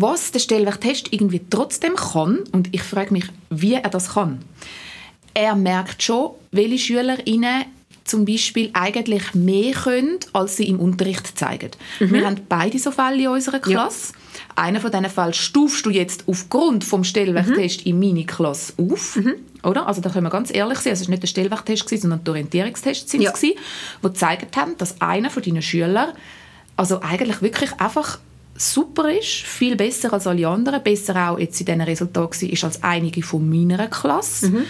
Was der Stellwerktest irgendwie trotzdem kann, und ich frage mich, wie er das kann. Er merkt schon, welche SchülerInnen zum Beispiel eigentlich mehr können, als sie im Unterricht zeigen. Mhm. Wir haben beide so Fälle in unserer Klasse. Ja. Einen von diesen Fällen stufst du jetzt aufgrund vom Stellwerktest mhm. in meine Klasse auf. Mhm. Oder? Also da können wir ganz ehrlich sein, es war nicht der Stellwerktest, sondern der Orientierungstest, ja. die gezeigt haben, dass einer von deinen Schülern also eigentlich wirklich einfach super ist, viel besser als alle anderen, besser auch jetzt in diesen Resultaten ist als einige von meiner Klasse, mhm.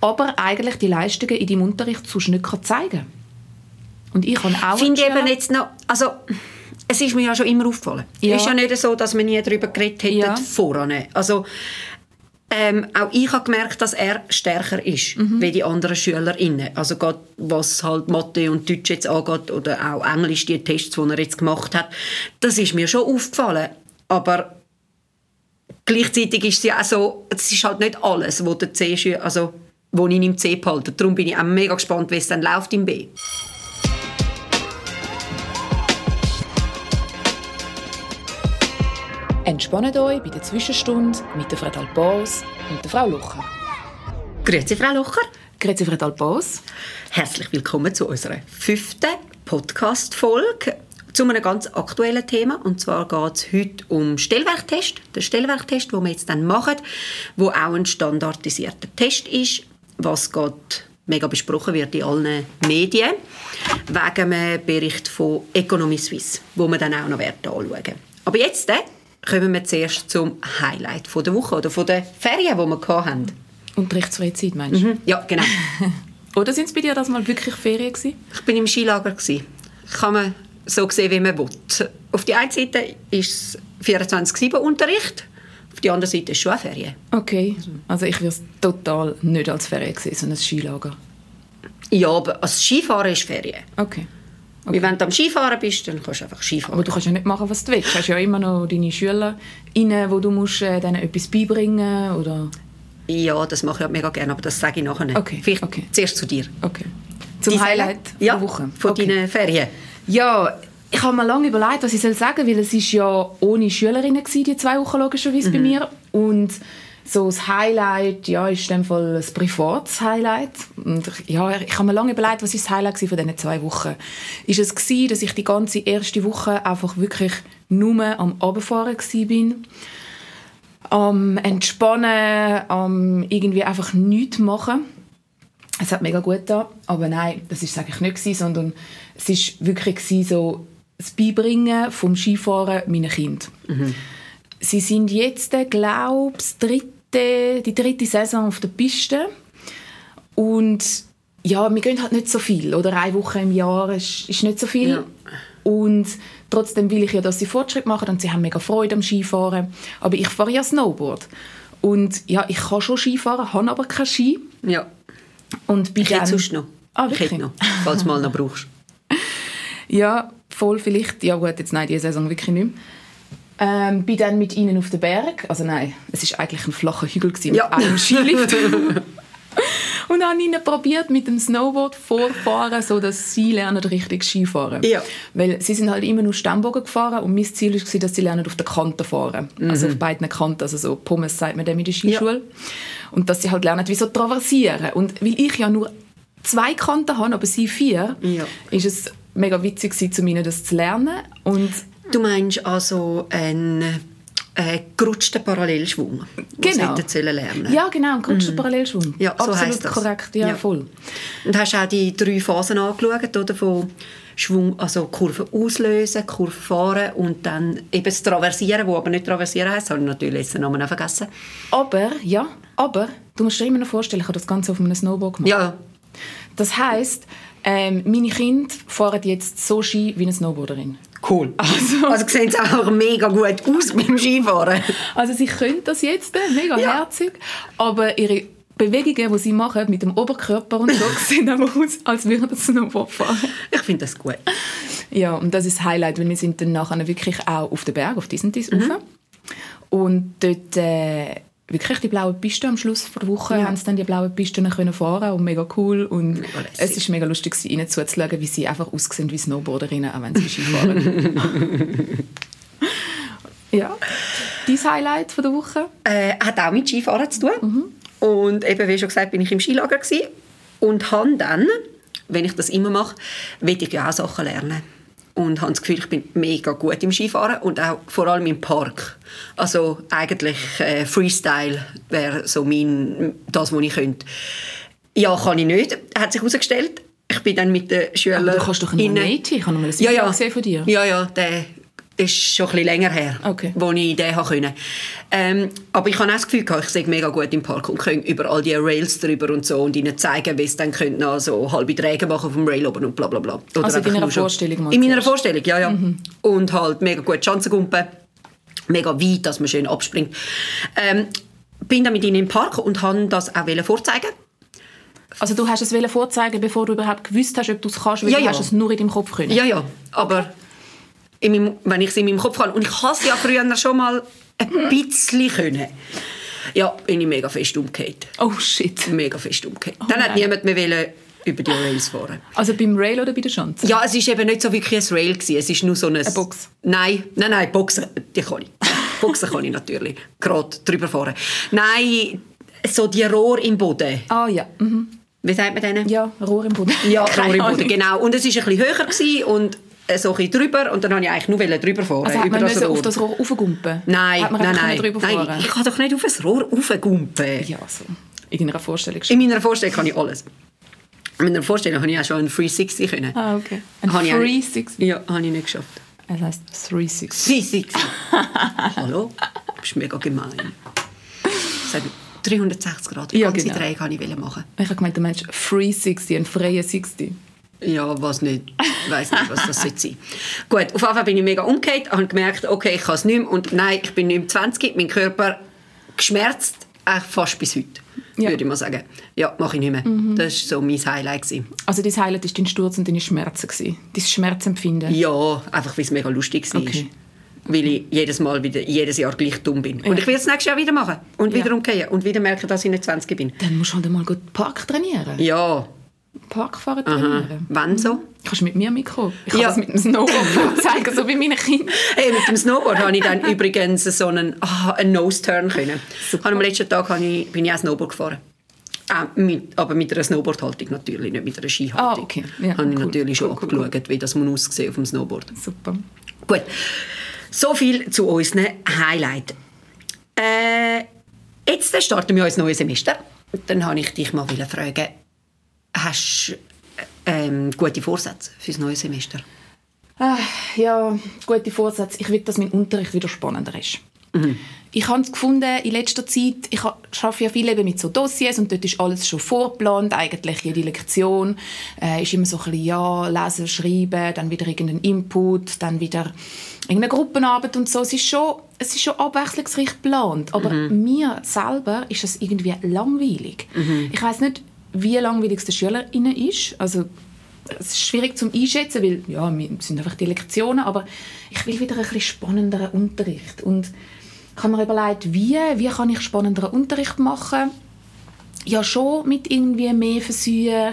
aber eigentlich die Leistungen in deinem Unterricht sonst nicht zeigen kann. Und ich habe auch... Finde eben jetzt noch, also es ist mir ja schon immer aufgefallen. Ja. Es ist ja nicht so, dass wir nie darüber geredet hätten ja. voran. Also ähm, auch ich habe gemerkt, dass er stärker ist mhm. wie die anderen SchülerInnen. Also gerade was halt Mathe und Deutsch jetzt angeht oder auch Englisch, die Tests, die er jetzt gemacht hat, das ist mir schon aufgefallen. Aber gleichzeitig ist es ja auch so, es ist halt nicht alles, wo der C, also wo ich im C behalte. Darum bin ich auch mega gespannt, wie es dann läuft im B. Entspannt euch bei der Zwischenstunde mit der Frau Dalbos und der Frau Lucher. Grüezi, Frau Lucher. Grüezi, Frau Dalbos. Herzlich willkommen zu unserer fünften Podcast-Folge zu einem ganz aktuellen Thema. Und zwar geht es heute um Stellwerktest. Der Stellwerktest, den wir jetzt dann machen, wo auch ein standardisierter Test ist, was gerade mega besprochen wird in allen Medien, wegen einem Bericht von Economy Suisse, wo wir dann auch noch anschauen werden. Aber jetzt, kommen wir zuerst zum Highlight von der Woche oder von der Ferien, die wir hatten. Unterrichtsfreizeit, meinst du? Mhm. Ja, genau. oder sind es bei dir das mal wirklich Ferien gewesen? Ich bin im Skilager. Gewesen. Kann man so sehen, wie man will. Auf der einen Seite ist es 24-7-Unterricht, auf der anderen Seite ist es schon eine Ferien. Okay, also ich würde es total nicht als Ferien sehen, sondern als Skilager. Ja, aber als Skifahren ist Ferien. Okay. Okay. Wenn du am Skifahren bist, dann kannst du einfach Skifahren. Aber du kannst ja nicht machen, was du willst. Du hast ja immer noch deine Schüler, rein, wo du musst, äh, denen etwas beibringen oder... Ja, das mache ich halt mega gerne, aber das sage ich nachher nicht. Okay. Vielleicht okay. zuerst zu dir. Okay. Zum Die Highlight ja, der Woche. von okay. deinen Ferien. Ja, ich habe mir lange überlegt, was ich sagen soll, weil es ist ja ohne Schülerinnen war, die zwei Wochen logischerweise mhm. bei mir. Und so das Highlight, ja, ist in dem Fall ein privates Highlight. Und ja, ich habe mir lange überlegt, was ist das Highlight von diesen zwei Wochen. Ist es gewesen, dass ich die ganze erste Woche einfach wirklich nur am Abfahren war, am Entspannen, am irgendwie einfach nichts machen. Es hat mega gut getan, aber nein, das ist eigentlich nicht gewesen, sondern es ist wirklich gewesen, so das Beibringen vom Skifahren meinen Kind. Mhm. Sie sind jetzt, glaube ich, dritte dritte, die dritte Saison auf der Piste. Und ja, wir gehen halt nicht so viel. Oder eine Woche im Jahr ist, ist nicht so viel. Ja. Und trotzdem will ich ja, dass sie Fortschritt machen und sie haben mega Freude am Skifahren. Aber ich fahre ja Snowboard. Und ja, ich kann schon Skifahren, habe aber keinen Ski. Ja. Und bei ich hätte sonst noch. Ah, wirklich? Ich hätte noch, falls du mal noch brauchst. ja, voll vielleicht. Ja gut, jetzt nein, diese Saison wirklich nicht mehr. Ähm, bin dann mit ihnen auf den Berg. Also nein, es ist eigentlich ein flacher Hügel gewesen, ja. mit einem Skilift. und habe ihnen probiert mit dem Snowboard vorfahren, so dass sie lernen richtig Skifahren. Ja. Weil sie sind halt immer nur Stammbogen gefahren und mein Ziel war, dass sie lernen auf der Kante fahren. Mhm. Also auf beiden Kanten, also so Pommes sagt man dem in der Skischule. Ja. Und dass sie halt lernen, wie so traversieren. Und weil ich ja nur zwei Kanten habe, aber sie vier, ja. ist es mega witzig gewesen, um ihnen das zu lernen. Und Du meinst also einen äh, gerutschten Parallelschwung, genau. sie lernen Ja, genau, einen gerutschten mhm. Parallelschwung. Ja, so Absolut das. korrekt, ja, ja, voll. Und hast auch die drei Phasen angeschaut, oder, von Schwung, also Kurve auslösen, Kurve fahren und dann eben das Traversieren, wo aber nicht Traversieren heisst, habe ich natürlich den Namen auch vergessen. Aber, ja, aber, du musst dir immer noch vorstellen, ich habe das Ganze auf einem Snowboard gemacht. Ja. Das heisst, ähm, meine Kinder fahren jetzt so Ski wie eine Snowboarderin. Cool. Also, also sehen sie auch mega gut aus beim Skifahren. Also sie können das jetzt, äh, mega ja. herzig, aber ihre Bewegungen, die sie machen mit dem Oberkörper und so, sehen einfach aus, als würden sie Snowboard fahren. Ich finde das gut. Ja, und das ist das Highlight, weil wir sind dann nachher wirklich auch auf den Berg, auf diesen Dies mhm. Und dort äh, wirklich die blaue Piste am Schluss der Woche ja. haben sie dann die blaue Piste können fahren und mega cool und es ist mega lustig ihnen zuzuschauen, wie sie einfach aussehen wie Snowboarderinnen, auch wenn sie Ski fahren. Ja. Dein Highlight von der Woche? Äh, hat auch mit Skifahren zu tun. Mhm. Und eben, wie schon gesagt, bin ich im Skilager gewesen und habe dann, wenn ich das immer mache, will ich ja auch Sachen lernen und habe das Gefühl, ich bin mega gut im Skifahren und auch vor allem im Park. Also eigentlich äh, Freestyle wäre so mein, das, was ich könnte. Ja, kann ich nicht, hat sich herausgestellt. Ich bin dann mit den Schülern... Aber du kannst doch einen Native, ich habe noch mal ein ja, ja. gesehen von dir. Ja, ja, der ist schon ein bisschen länger her, okay. wo ich den konnte. Ähm, aber ich habe auch das Gefühl, ich sehe mega gut im Park und kann über all die Rails drüber und so und ihnen zeigen, wie es dann könnte noch so halbe Träge machen auf dem Rail oben und bla bla bla. Oder also in deiner Vorstellung? In meiner Vorstellung, ja, ja. Mhm. Und halt mega gut Schanzengumpen, mega weit, dass man schön abspringt. Ähm, bin dann mit ihnen im Park und habe das auch vorzeigen also du hast es vorzeigen, bevor du überhaupt gewusst hast, ob du es kannst, weil ja, du ja. hast es nur in deinem Kopf können. Ja, ja, aber meinem, wenn ich es in meinem Kopf habe. Und ich habe es ja früher schon mal ein bisschen können. Ja, bin ich mega fest umgekehrt. Oh shit. Mega fest umgekehrt. Oh, Dann hat niemand mehr wollen über die Rails fahren. Also beim Rail oder bei der Schanze? Ja, es war eben nicht so wirklich ein Rail. Gewesen. Es ist nur so ein... Eine Box? Nein, nein, nein, Boxen, die kann ich. Boxen kann ich natürlich. Gerade drüber fahren. Nein, so die Rohr im Boden. Ah ja. Mhm. Wie sagt man denen? Ja, Rohr im Boden. Ja, Rohr im Boden, genau. Und es war ein bisschen höher und so ein drüber und dann wollte ich eigentlich nur drüber fahren. Also über das Rohr. auf das Rohr raufgumpen? Nein, man nein, nein. Nein ich kann doch nicht auf das Rohr raufgumpen. Ja, so. In einer Vorstellung schon. In meiner Vorstellung kann ich alles. In meiner Vorstellung habe ich auch schon ein 360 können. Ah, okay. Ein 360? Ja, habe ich nicht geschafft. Es heisst 360. 360. Hallo? Du bist mega gemein. Sag 360 Grad. Wie Ja, ganze genau. Dreh kann ich machen. Ich habe gemeint, du meinst 360, ein freier 60. Ja, was nicht. Ich weiss nicht, was das sein. Gut, auf jeden Fall bin ich mega umgekehrt, habe gemerkt, okay, ich kann es nicht mehr. Und nein, ich bin nicht mehr 20, mein Körper geschmerzt, eigentlich fast bis heute, Ja. würde ich mal sagen. Ja, mache ich nicht mehr. Das war so mein Highlight. Gewesen. Also dein Highlight war dein Sturz und deine Schmerzen. Gewesen. Dein Schmerzempfinden. Ja, einfach, weil es mega lustig war. Okay. Weil ich jedes Mal wieder, jedes Jahr gleich dumm bin. Und ich will es nächstes Jahr wieder machen. Und wieder Ja. umgehen. Und wieder merken, dass ich nicht 20 bin. Dann musst du halt mal gut Park trainieren. Ja. Parkfahren trainieren. Wann so? Kannst du mit mir mitkommen? Ich kann Ja. das mit dem Snowboard zeigen, so wie meine Kinder. Hey, mit dem Snowboard habe ich dann übrigens so einen, ah, einen Nose-Turn können. Super. Am letzten Tag ich, bin ich auch Snowboard gefahren. Äh, mit, aber mit einer Snowboardhaltung natürlich, nicht mit einer Skihaltung. Ah, okay. Ja, habe ich cool. natürlich schon Cool, cool, geschaut, wie das man aussieht auf dem Snowboard. Super. Gut, so viel zu unseren Highlights. Äh, jetzt starten wir unser neues Semester. Dann habe ich dich mal fragen, hast du ähm, gute Vorsätze für das neue Semester? Ah, ja, gute Vorsätze. Ich will, dass mein Unterricht wieder spannender ist. Ich habe es gefunden, in letzter Zeit, ich arbeite ja viel eben mit so Dossiers und dort ist alles schon vorgeplant, eigentlich jede Lektion äh, ist immer so ein bisschen, ja, lesen, schreiben, dann wieder irgendein Input, dann wieder irgendeine Gruppenarbeit und so. Es ist schon, es ist schon abwechslungsreich geplant, aber mir selber ist es irgendwie langweilig. Ich weiß nicht, wie langweilig es den SchülerInnen ist, also es ist schwierig zum einschätzen, weil ja, wir sind einfach die Lektionen, aber ich will wieder ein bisschen spannenderen Unterricht und ich habe mir überlegt, wie, wie kann ich spannenderen Unterricht machen? Ja, schon mit irgendwie mehr Versuchen,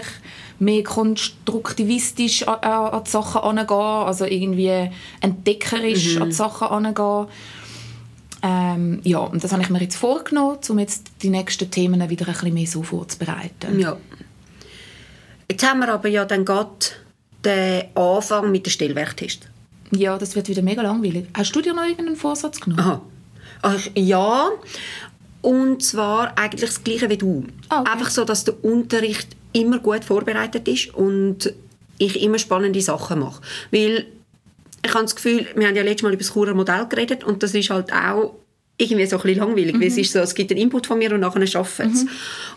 mehr konstruktivistisch an, an, an die Sachen angehen, also irgendwie entdeckerisch an die Sachen angehen. Ähm, ja, und das habe ich mir jetzt vorgenommen, um jetzt die nächsten Themen wieder ein bisschen mehr so vorzubereiten. Ja. Jetzt haben wir aber ja dann gerade den Anfang mit dem Stellwerktest. Ja, das wird wieder mega langweilig. Hast du dir noch irgendeinen Vorsatz genommen? Aha. Ach, ja, und zwar eigentlich das Gleiche wie du. Ah, okay. Einfach so, dass der Unterricht immer gut vorbereitet ist und ich immer spannende Sachen mache. Weil ich habe das Gefühl, wir haben ja letztes Mal über das Churer Modell geredet und das ist halt auch irgendwie so ein bisschen langweilig, weil es Mhm. ist so, es gibt einen Input von mir und nachher arbeiten es.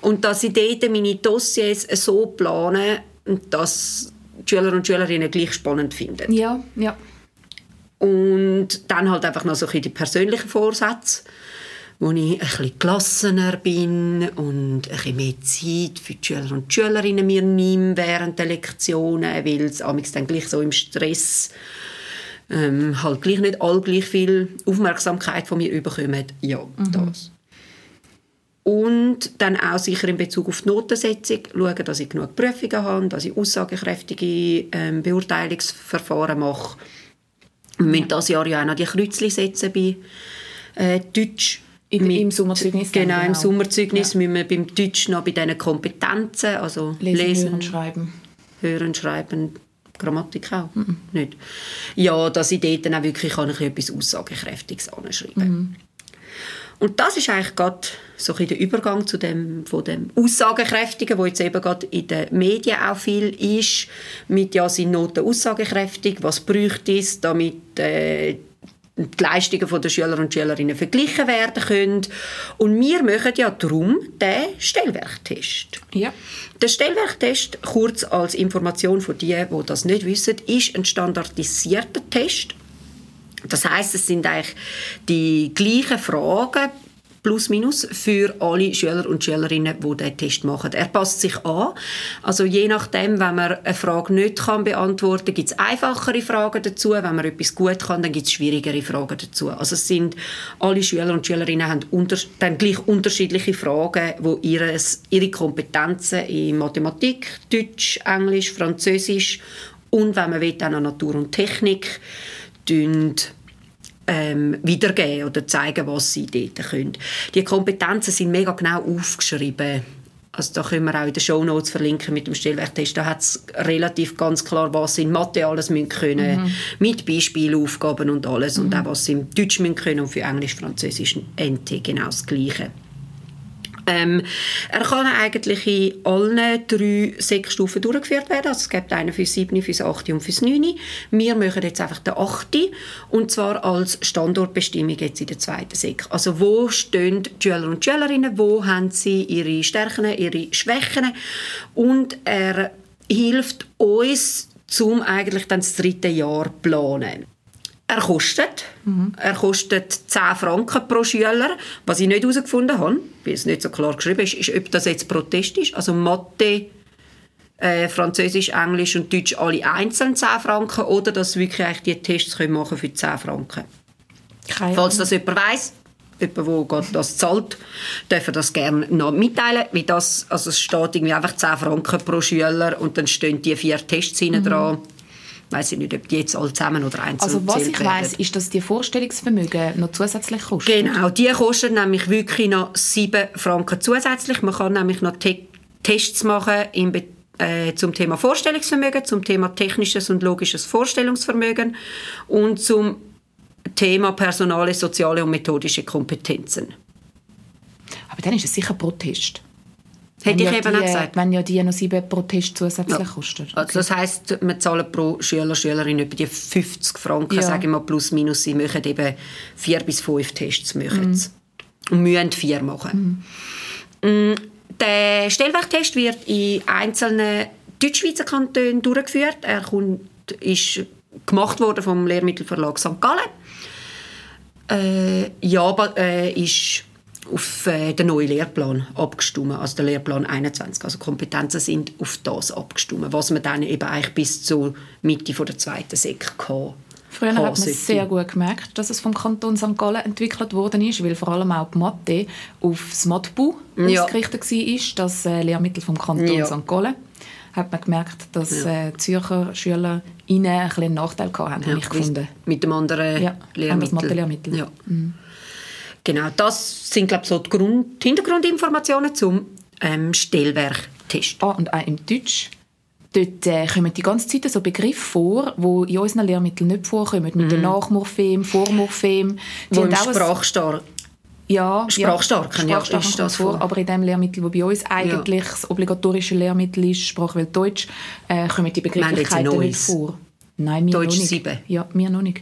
Und dass ich dort meine Dossiers so plane, dass die Schüler und Schülerinnen gleich spannend finden. Ja, ja. Und dann halt einfach noch so ein bisschen die persönlichen Vorsätze, wo ich ein bisschen gelassener bin und ein bisschen mehr Zeit für die Schüler und die Schülerinnen mir nehme während der Lektionen, weil es dann gleich so im Stress ähm, halt gleich nicht all gleich viel Aufmerksamkeit von mir überkommen. Ja, das. Und dann auch sicher in Bezug auf die Notensetzung schauen, dass ich genug Prüfungen habe, dass ich aussagekräftige ähm, Beurteilungsverfahren mache Wir müssen dieses Jahr ja auch noch die Kreuzchen setzen bei äh, Deutsch. In, mit, Im Sommerzeugnis. Genau, genau, im Sommerzeugnis ja. müssen wir beim Deutsch noch bei diesen Kompetenzen, also lesen, lesen hören, schreiben. Hören, schreiben, Grammatik auch mhm. nicht. Ja, dass ich dort dann auch wirklich kann ich etwas Aussagekräftiges anschreiben mhm. Und das ist eigentlich gerade so der Übergang zu dem, von dem Aussagekräftigen, wo jetzt eben gerade in den Medien auch viel ist, mit ja, sind Noten aussagekräftig, was bräuchte es, damit äh, die Leistungen der Schüler und Schülerinnen verglichen werden können. Und wir machen ja darum den Stellwerktest. Ja. Der Stellwerktest, kurz als Information für die, die das nicht wissen, ist ein standardisierter Test. Das heißt, es sind eigentlich die gleichen Fragen plus minus für alle Schüler und Schülerinnen, die diesen Test machen. Er passt sich an. Also je nachdem, wenn man eine Frage nicht kann beantworten kann, gibt es einfachere Fragen dazu. Wenn man etwas gut kann, dann gibt es schwierigere Fragen dazu. Also es sind, alle Schüler und Schülerinnen haben unter, dann gleich unterschiedliche Fragen, wo ihres, ihre Kompetenzen in Mathematik, Deutsch, Englisch, Französisch und wenn man will, auch Natur und Technik ähm, wiedergeben oder zeigen, was sie dort können. Die Kompetenzen sind mega genau aufgeschrieben. Also da können wir auch in den Show Notes verlinken mit dem Stellwerktest. Da hat es relativ ganz klar, was sie in Mathe alles müssen können, mhm. mit Beispielaufgaben und alles. Mhm. Und auch was sie im Deutsch müssen können und für Englisch, Französisch, NT genau das Gleiche. Ähm, er kann eigentlich in allen drei Sekstufen durchgeführt werden. Also es gibt einen für 7, für 8 und für 9. Wir machen jetzt einfach den 8. Und zwar als Standortbestimmung jetzt in der zweiten Sek. Also wo stehen die Schüler und Schülerinnen, wo haben sie ihre Stärken, ihre Schwächen. Und er hilft uns, um eigentlich dann das dritte Jahr zu planen. Er kostet. Mhm. Er kostet 10 Franken pro Schüler. Was ich nicht herausgefunden habe, weil es nicht so klar geschrieben ist, ist, ob das jetzt Protest ist. Also Mathe, äh, Französisch, Englisch und Deutsch alle einzeln 10 Franken oder dass wir wirklich die Tests können machen für 10 Franken. Keine Falls das jemand weiss, jemand, der das zahlt, darf er das gerne noch mitteilen. Wie das, also es steht irgendwie einfach 10 Franken pro Schüler und dann stehen die vier Tests mhm. dran weiß ich nicht, ob die jetzt alle zusammen oder einzeln Also was ich weiß, ist, dass die Vorstellungsvermögen noch zusätzlich kosten. Genau, die kosten nämlich wirklich noch 7 Franken zusätzlich. Man kann nämlich noch Te Tests machen im äh, zum Thema Vorstellungsvermögen, zum Thema technisches und logisches Vorstellungsvermögen und zum Thema personale, soziale und methodische Kompetenzen. Aber dann ist es sicher Protest. Hätte ich ja eben die, auch gesagt. Wenn ja die noch sieben pro Test zusätzlich ja. kosten. Okay. Also das heisst, wir zahlen pro Schüler, Schülerin etwa die 50 Franken, ja. sage ich mal, plus minus. Sie machen eben vier bis fünf Tests. Machen mhm. Und müssen vier machen. Mhm. Mm, der Stellwerktest wird in einzelnen Deutschschweizer Kantonen durchgeführt. Er kommt, ist gemacht worden vom Lehrmittelverlag St. Gallen. Äh, ja, äh, ist auf äh, den neuen Lehrplan abgestimmt, also der Lehrplan 21. Also Kompetenzen sind auf das abgestimmt, was man dann eben eigentlich bis zur Mitte von der zweiten Sek kann. Früher hat man sehr gut gemerkt, dass es vom Kanton St. Gallen entwickelt worden ist, weil vor allem auch die Mathe auf das Matbu ja. ausgerichtet war, das äh, Lehrmittel vom Kanton ja. St. Gallen hat man gemerkt, dass ja. äh, Zürcher Schüler ihnen ein einen Nachteil hatten, ja, habe ich gefunden. Mit dem anderen ja, Lehrmittel. Mathe-Lehrmittel. Ja. Mhm. Genau, das sind glaube so die Grund Hintergrundinformationen zum ähm, Stellwerktest. Ah, und auch im Deutsch. Dort äh, kommen die ganze Zeit so Begriffe vor, die in unseren Lehrmitteln nicht vorkommen. Mit dem Nachmorphem, Vormorphem. Die wo im Sprachstark ja, Sprachstark, ja, Sprachstark ist das vor. Aber in dem Lehrmittel, das bei uns eigentlich ja. das obligatorische Lehrmittel ist, Sprachwelt Deutsch, äh, kommen die Begrifflichkeiten nicht vor. Nein, mir Deutsch noch nicht. 7? Ja, mir noch nicht.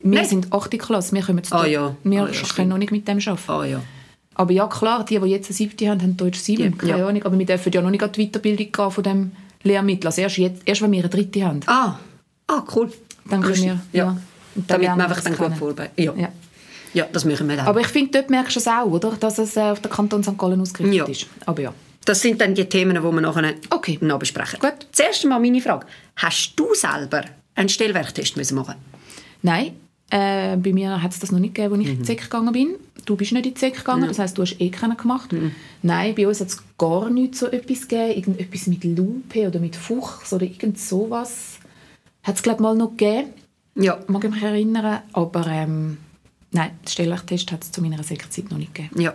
Wir Nein. sind 8. Klasse, wir, können, ah, ja. wir ah, ja, können noch nicht mit dem arbeiten. Ah, ja. Aber ja, klar, die, die jetzt eine 7. haben, haben Deutsch 7, ja. keine Ahnung. Aber wir dürfen ja noch nicht die Weiterbildung gehen von dem Lehrmittel. Also erst, jetzt, erst wenn wir eine dritte haben. Ah, ah cool. Dann können wir, ja. Damit wir einfach dann gut vorbereiten. Ja. ja. Ja, das machen wir dann. Aber ich finde, dort merkst du es auch, oder? dass es äh, auf den Kanton St. Gallen ausgerichtet ist. Aber ja. Das sind dann die Themen, die wir nachher okay. noch besprechen. Gut. Zuerst einmal meine Frage. Hast du selber einen Stellwerktest machen müssen Nein, äh, bei mir hat es das noch nicht gegeben, als ich mhm. in die SEC gegangen bin. Du bist nicht in die SEC gegangen, ja. das heisst, du hast eh keinen gemacht. Mhm. Nein, bei uns hat es gar nichts so etwas gegeben. Irgendetwas mit Lupe oder mit Fuchs oder irgend sowas. Hat es, glaube mal noch gegeben. Ja. Mag ich mich erinnern, aber ähm, nein, den Stellwerktest hat es zu meiner Sekzeit noch nicht gegeben. Ja.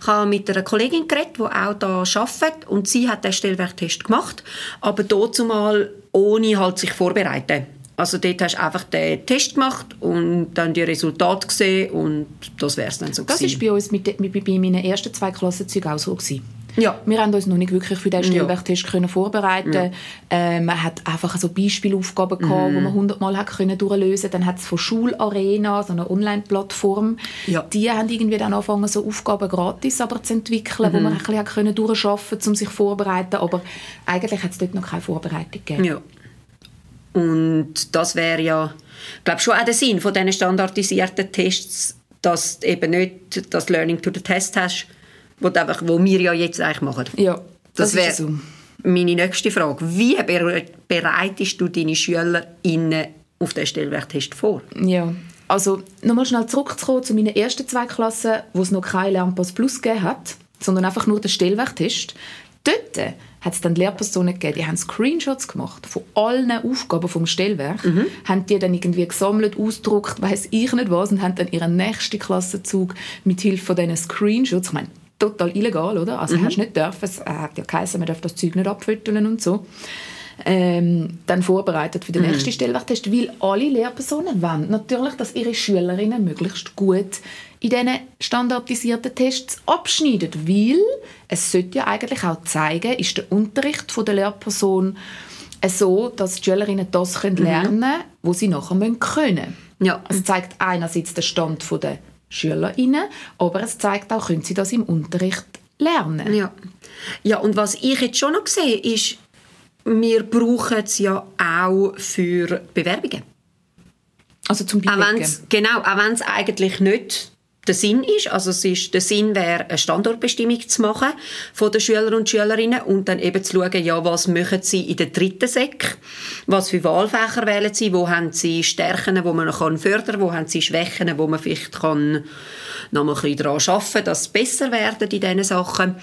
Ich habe mit einer Kollegin geredet, die auch da arbeitet und sie hat den Stellwerktest gemacht, aber dazu mal ohne halt sich vorbereiten. Also dort hast du einfach den Test gemacht und dann die Resultate gesehen und das wäre es dann so Das war bei uns mit, mit, bei meinen ersten zwei Klassenzügen auch so. Gewesen. Ja. Wir haben uns noch nicht wirklich für den Stellwerktest ja. vorbereiten ja. ähm, Man hat einfach so Beispielaufgaben gehabt, mhm. die man hundertmal hat können durchlösen Dann hat es von Schularena, so einer Online-Plattform, ja. die haben irgendwie dann angefangen, so Aufgaben gratis aber zu entwickeln, mhm. wo man ein bisschen können durcharbeiten um sich vorzubereiten. Aber eigentlich hat es dort noch keine Vorbereitung gegeben. Ja. Und das wäre ja, glaube schon auch der Sinn von diesen standardisierten Tests, dass du eben nicht das Learning to the Test hast, wo, einfach, wo wir ja jetzt eigentlich machen. Ja, das, das wäre so. meine nächste Frage. Wie bereitest du deine SchülerInnen auf den Stellwerktest vor? Ja, also nochmal schnell zurückzukommen zu meinen ersten zwei Klassen, wo es noch kein Lernpass Plus gegeben hat, sondern einfach nur den Stellwerktest. Dort hat es dann Lehrpersonen gegeben, die haben Screenshots gemacht von allen Aufgaben vom Stellwerk, mhm. haben die dann irgendwie gesammelt, ausgedruckt, weiß ich nicht was, und haben dann ihren nächsten Klassenzug mit Hilfe von diesen Screenshots, ich meine, total illegal, oder? Also mhm. hast nicht dürfen, es hat ja geheißen, man darf das Zeug nicht abfütteln und so. Ähm, dann vorbereitet für den mhm. nächsten Stellwerktest, weil alle Lehrpersonen wollen natürlich, dass ihre Schülerinnen möglichst gut in diesen standardisierten Tests abschneiden, weil es sollte ja eigentlich auch zeigen, ist der Unterricht von der Lehrperson so, dass die Schülerinnen das können mhm. lernen können, was sie nachher können müssen. Ja. Es zeigt einerseits den Stand der SchülerInnen, aber es zeigt auch, können sie das im Unterricht lernen. Ja, ja und was ich jetzt schon noch sehe, ist, wir brauchen es ja auch für Bewerbungen. Also zum Beispiel. Genau, auch wenn es eigentlich nicht der Sinn ist. Also es ist, der Sinn wäre, eine Standortbestimmung zu machen von den Schülern und Schülerinnen und dann eben zu schauen, ja, was machen sie in der dritten Sek, was für Wahlfächer wählen sie, wo haben sie Stärken, wo man noch fördern kann, wo haben sie Schwächen, wo man vielleicht kann noch mal ein bisschen daran arbeiten kann, dass sie besser werden in diesen Sachen.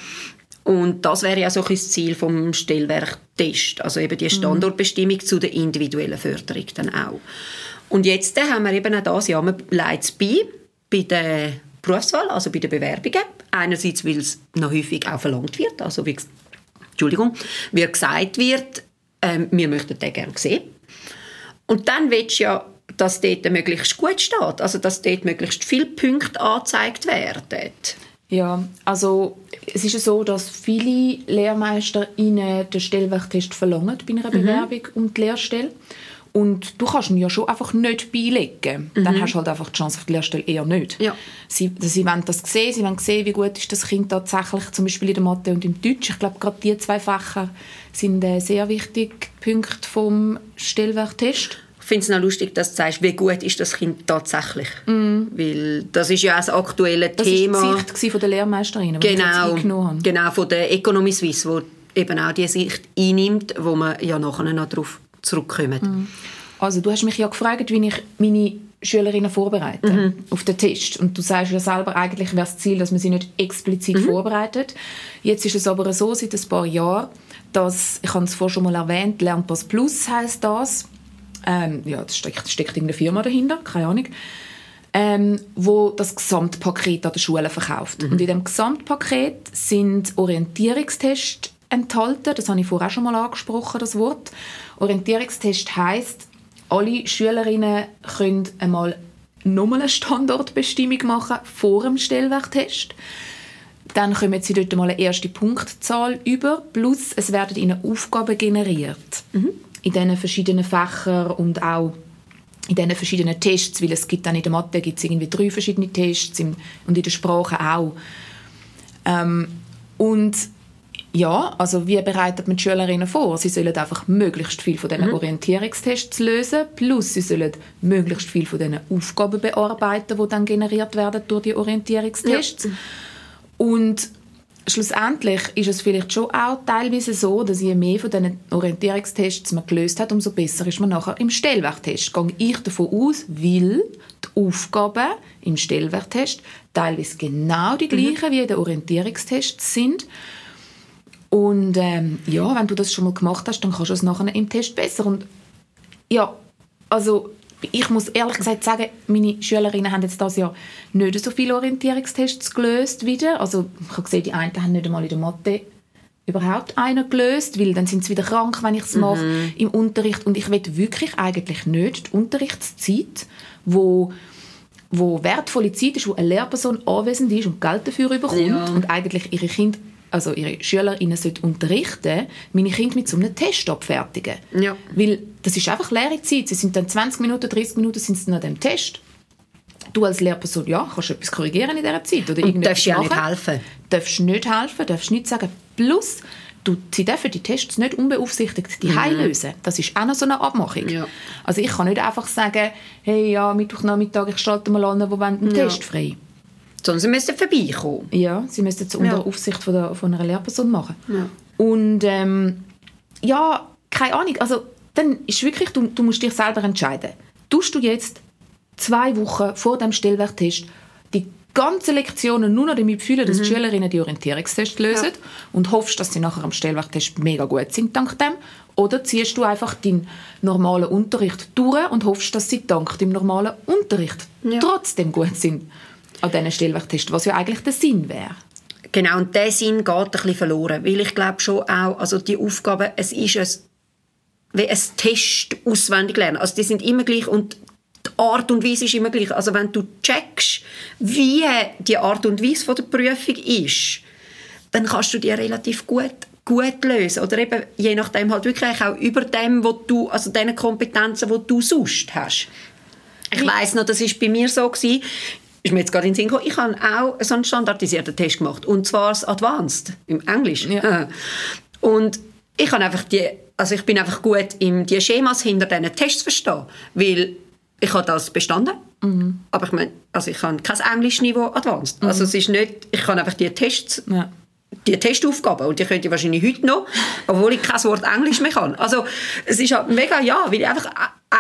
Und das wäre ja so ein Ziel vom Stellwerktest, also eben die mhm. Standortbestimmung zu der individuellen Förderung dann auch. Und jetzt haben wir eben auch das, ja, man leitet es bei, bei der Berufswahl, also bei den Bewerbungen. Einerseits, weil es noch häufig auch verlangt wird, also wie, Entschuldigung, wie gesagt wird, ähm, wir möchten den gerne sehen. Und dann willst du ja, dass dort möglichst gut steht, also dass dort möglichst viele Punkte angezeigt werden. Ja, also es ist ja so, dass viele Lehrmeister ihnen den Stellwerktest verlangen bei einer mhm. Bewerbung mhm. um die Lehrstelle. Und du kannst ihn ja schon einfach nicht beilegen. Mhm. Dann hast du halt einfach die Chance auf die Lehrstelle eher nicht. Ja. Sie, sie wollen das sehen, sie wollen sehen, wie gut ist das Kind tatsächlich, zum Beispiel in der Mathe und im Deutsch. Ich glaube, gerade diese zwei Fächer sind äh, sehr wichtige Punkte vom Stellwerktest. Ich finde es noch lustig, dass du sagst, wie gut ist das Kind tatsächlich. Mm. Weil das ist ja auch das aktuelle das Thema. Das war die Sicht von der Lehrmeisterinnen, die genau, Genau, von der Economy Suisse, wo eben auch die Sicht einnimmt, wo man ja nachher noch darauf zurückkommen. Mhm. Also du hast mich ja gefragt, wie ich meine Schülerinnen vorbereite mhm. auf den Test. Und du sagst ja selber, eigentlich wäre das Ziel, dass man sie nicht explizit mhm. vorbereitet. Jetzt ist es aber so, seit ein paar Jahren, dass, ich habe es vorhin schon mal erwähnt, Lernpass Plus heißt das. Ähm, ja, da steckt, steckt irgendeine Firma dahinter, keine Ahnung. Ähm, wo das Gesamtpaket an der Schule verkauft. Mhm. Und in dem Gesamtpaket sind Orientierungstests enthalten. Das habe ich vorher auch schon mal angesprochen, das Wort. Orientierungstest heißt, alle Schülerinnen können einmal nochmal eine Standortbestimmung machen vor dem Stellwerktest. Dann kommen sie dort mal eine erste Punktzahl über, plus es werden ihnen Aufgaben generiert. Mhm. In diesen verschiedenen Fächern und auch in diesen verschiedenen Tests, weil es gibt dann in der Mathe gibt es irgendwie drei verschiedene Tests und in der Sprache auch. Ähm, und ja, also wie bereitet man die Schülerinnen vor? Sie sollen einfach möglichst viel von diesen mhm. Orientierungstests lösen, plus sie sollen möglichst viel von diesen Aufgaben bearbeiten, die dann generiert werden durch die Orientierungstests. Ja. Und schlussendlich ist es vielleicht schon auch teilweise so, dass je mehr von diesen Orientierungstests man gelöst hat, umso besser ist man nachher im Stellwerktest. Gehe ich davon aus, weil die Aufgaben im Stellwerktest teilweise genau die mhm. gleichen mhm. wie in den Orientierungstests sind und ähm, ja, wenn du das schon mal gemacht hast, dann kannst du es nachher im Test besser. Und ja, also ich muss ehrlich gesagt sagen, meine Schülerinnen haben jetzt das Jahr nicht so viele Orientierungstests gelöst wieder. Also ich habe gesehen, die einen haben nicht einmal in der Mathe überhaupt einen gelöst, weil dann sind sie wieder krank, wenn ich es mache mhm. im Unterricht. Und ich will wirklich eigentlich nicht die Unterrichtszeit, wo wo wertvolle Zeit ist, wo eine Lehrperson anwesend ist und Geld dafür bekommt ja. und eigentlich ihre Kinder also ihre SchülerInnen unterrichten meine Kinder mit so einem Test abfertigen. Ja. Weil das ist einfach leere Zeit. Sie sind dann 20 Minuten, 30 Minuten sind sie an dem Test. Du als Lehrperson, ja, kannst du etwas korrigieren in dieser Zeit. Oder und darfst ja nicht helfen. Darfst nicht helfen, darfst nicht sagen. Plus, du, sie dürfen die Tests nicht unbeaufsichtigt die mhm. lösen. Das ist auch noch so eine Abmachung. Ja. Also ich kann nicht einfach sagen, hey, ja, Mittwochnachmittag, ich schalte mal an, wo wollen den ja. Test frei. Sondern sie müssten vorbeikommen. Ja, sie müssten es unter ja. Aufsicht von, der, von einer Lehrperson machen. Ja. Und ähm, ja, keine Ahnung, also dann ist wirklich, du, du musst dich selber entscheiden. Tust du jetzt zwei Wochen vor dem Stellwerktest die ganzen Lektionen nur noch damit fühlen, dass mhm. die Schülerinnen die Orientierungstest lösen ja. und hoffst, dass sie nachher am Stellwerktest mega gut sind dank dem. Oder ziehst du einfach deinen normalen Unterricht durch und hoffst, dass sie dank dem normalen Unterricht ja. trotzdem gut sind an diesen Stellwerktests, was ja eigentlich der Sinn wäre. Genau, und der Sinn geht ein bisschen verloren, weil ich glaube schon auch, also die Aufgabe, es ist ein, wie ein Test auswendig lernen. Also die sind immer gleich und die Art und Weise ist immer gleich. Also wenn du checkst, wie die Art und Weise von der Prüfung ist, dann kannst du die relativ gut gut lösen oder eben je nachdem halt wirklich auch über dem, wo du also den Kompetenzen, wo du sonst hast. Ich weiß noch, das ist bei mir so gewesen ist mir jetzt gerade in den Sinn gekommen, ich habe auch so einen standardisierten Test gemacht. Und zwar das Advanced, im Englisch. Ja. Und ich habe einfach die, also ich bin einfach gut im die Schemas hinter diesen Tests verstehen, weil ich habe das bestanden, mhm. aber ich meine, also ich habe kein Englischniveau Advanced. Mhm. Also es ist nicht, ich kann einfach die Tests ja die Testaufgaben und die könnte ich wahrscheinlich heute noch, obwohl ich kein Wort Englisch mehr kann. Also es ist halt mega ja, weil ich einfach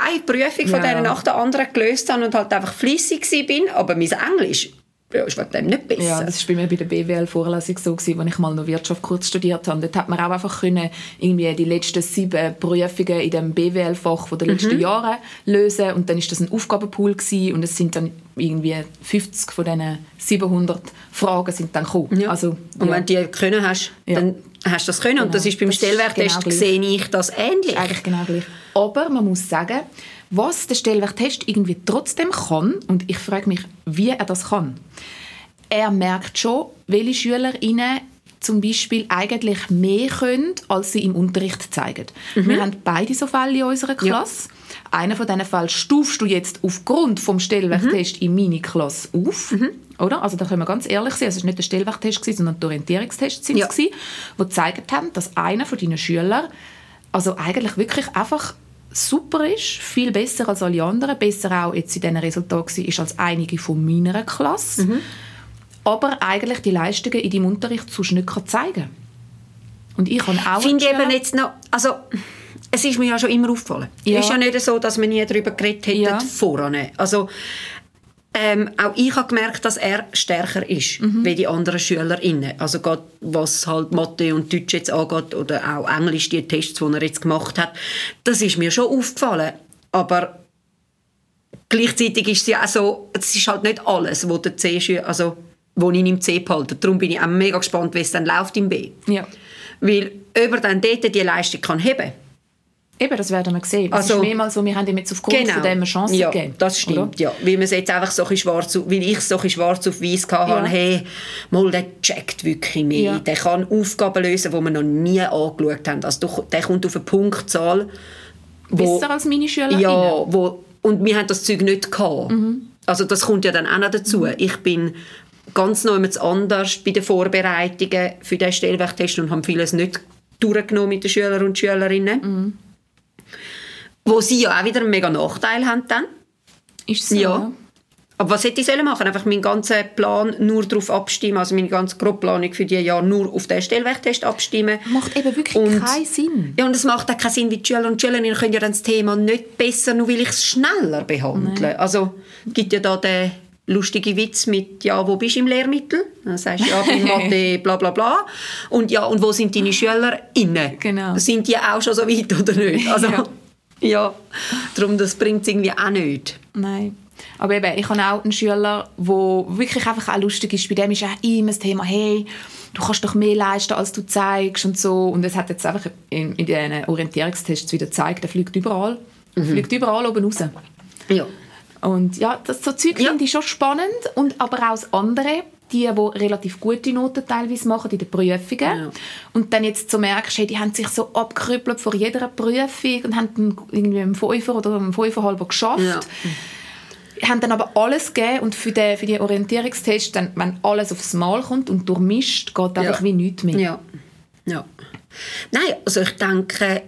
eine Prüfung von ja. dieser nach der anderen gelöst habe und halt einfach flüssig bin, aber mein Englisch ja, ist wegen dem nicht besser. Ja, das war bei mir bei der BWL-Vorlesung so, gewesen, als ich mal noch Wirtschaft kurz studiert habe. Dort hat man auch einfach können, irgendwie die letzten sieben Prüfungen in dem BWL-Fach von den letzten mhm. Jahren lösen und dann ist das ein Aufgabenpool gewesen, und es sind dann irgendwie 50 von diesen 700 Fragen sind dann gekommen. Ja. Also, und wenn du die können hast, ja. dann hast du das können. Genau. Und das ist beim Stellwerktest, genau sehe ich das ähnlich. Das eigentlich genau gleich. Aber man muss sagen, was der Stellwerktest irgendwie trotzdem kann, und ich frage mich, wie er das kann. Er merkt schon, welche SchülerInnen zum Beispiel eigentlich mehr können, als sie im Unterricht zeigen. Mhm. Wir haben beide so Fälle in unserer Klasse. Ja. Einen von diesen Fällen stufst du jetzt aufgrund vom Stellwerktest mhm. in meine Klasse auf. Mhm. Oder? Also da können wir ganz ehrlich sein, es war nicht der Stellwerktest, sondern der Orientierungstest, ja. die gezeigt haben, dass einer von deinen Schülern also eigentlich wirklich einfach super ist, viel besser als alle anderen, besser auch jetzt in diesen Resultaten ist als einige von meiner Klasse, mhm. aber eigentlich die Leistungen in deinem Unterricht sonst nicht zeigen kann. Und ich habe auch... Finde eben jetzt noch... Also, es ist mir ja schon immer aufgefallen. Ja. Es ist ja nicht so, dass wir nie darüber geredet hätten ja. voran. Also, ähm, auch ich habe gemerkt, dass er stärker ist mhm. wie die anderen SchülerInnen. Also gerade was halt Mathe und Deutsch jetzt angeht oder auch Englisch, die Tests, die er jetzt gemacht hat, das ist mir schon aufgefallen. Aber gleichzeitig ist es ja auch so, es ist halt nicht alles, wo der C also wo ich im C behalte. Darum bin ich auch mega gespannt, wie es dann läuft im B. Ja. Weil über dann dort die Leistung kann heben kann Eben, das werden wir sehen. Es also, ist mehrmals so, wir haben ihm jetzt aufgrund genau. von dem eine Chance ja, gegeben. das stimmt, oder? ja. Weil, man jetzt einfach so schwarz, weil ich so schwarz auf weiß hatte, ja. hey, mal, der checkt wirklich mehr. Ja. Der kann Aufgaben lösen, die wir noch nie angeschaut haben. Also, der kommt auf eine Punktzahl, wo, Besser als meine Schüler. Ja, wo, und wir haben das Zeug nicht gehabt. Mhm. Also das kommt ja dann auch noch dazu. Mhm. Ich bin ganz noch anders bei den Vorbereitungen für den Stellwerktest und habe vieles nicht durchgenommen mit den Schülern und Schülerinnen. Mhm. Wo sie ja auch wieder einen mega Nachteil haben dann. Ist so, ja. Aber was hätte ich sollen machen? Einfach meinen ganzen Plan nur darauf abstimmen, also meine ganze Grobplanung für die Jahr nur auf den Stellwerktest abstimmen. Macht eben wirklich und, keinen Sinn. Ja, und es macht auch keinen Sinn, weil die Schüler und Schülerinnen können ja dann das Thema nicht besser, nur weil ich es schneller behandle. Nein. Also gibt ja da den lustige Witz mit, ja, wo bist du im Lehrmittel? Dann sagst du, ja, bei Mathe, bla bla bla. Und ja, und wo sind deine SchülerInnen? Genau. Sind die auch schon so weit oder nicht? Also, ja. Ja, darum, das bringt es irgendwie auch nicht. Nein. Aber eben, ich habe auch einen Schüler, der wirklich einfach auch lustig ist. Bei dem ist auch immer das Thema, hey, du kannst doch mehr leisten, als du zeigst und so. Und es hat jetzt einfach in, in den Orientierungstests wieder gezeigt, er fliegt überall. Mhm. fliegt überall oben raus. Ja. Und ja, das, so Zeug ja. finde ich schon spannend. Und aber auch das andere, die, die relativ gute Noten teilweise machen in den Prüfungen. Ja. Und dann jetzt so merkst, hey, die haben sich so abgerüppelt vor jeder Prüfung und haben irgendwie einen Fünfer oder einen Fünferhalber geschafft. Ja haben dann aber alles gegeben und für den, für die Orientierungstest, dann, wenn alles aufs Mal kommt und durchmischt, geht einfach ja. wie nichts mehr. Ja. ja. Nein, also ich denke,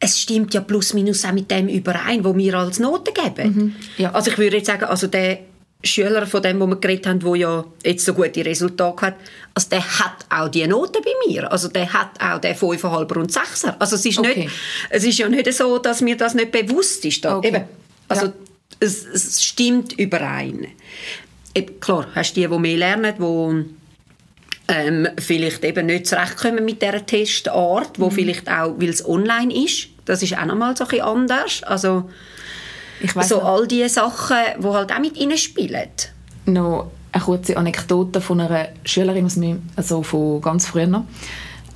es stimmt ja plus minus auch mit dem überein, wo wir als Noten geben. Mhm. Ja. Also ich würde jetzt sagen, also der Schüler von dem, wo wir geredet haben, der ja jetzt so gute Resultate hat, also der hat auch die Noten bei mir. Also der hat auch den 5,5er und 6er. Also es ist, okay. nicht, es ist ja nicht so, dass mir das nicht bewusst ist. Da. Okay. Eben. Also ja es, es stimmt überein. Eben, klar, hast du die, die mehr lernen, die ähm, vielleicht eben nicht zurechtkommen mit dieser Testart, wo mhm. vielleicht auch, weil es online ist, das ist auch nochmal so ein anders. Also ich weiss so noch. all diese Sachen, die halt auch mit reinspielen. Noch eine kurze Anekdote von einer Schülerin aus mir, also von ganz früher.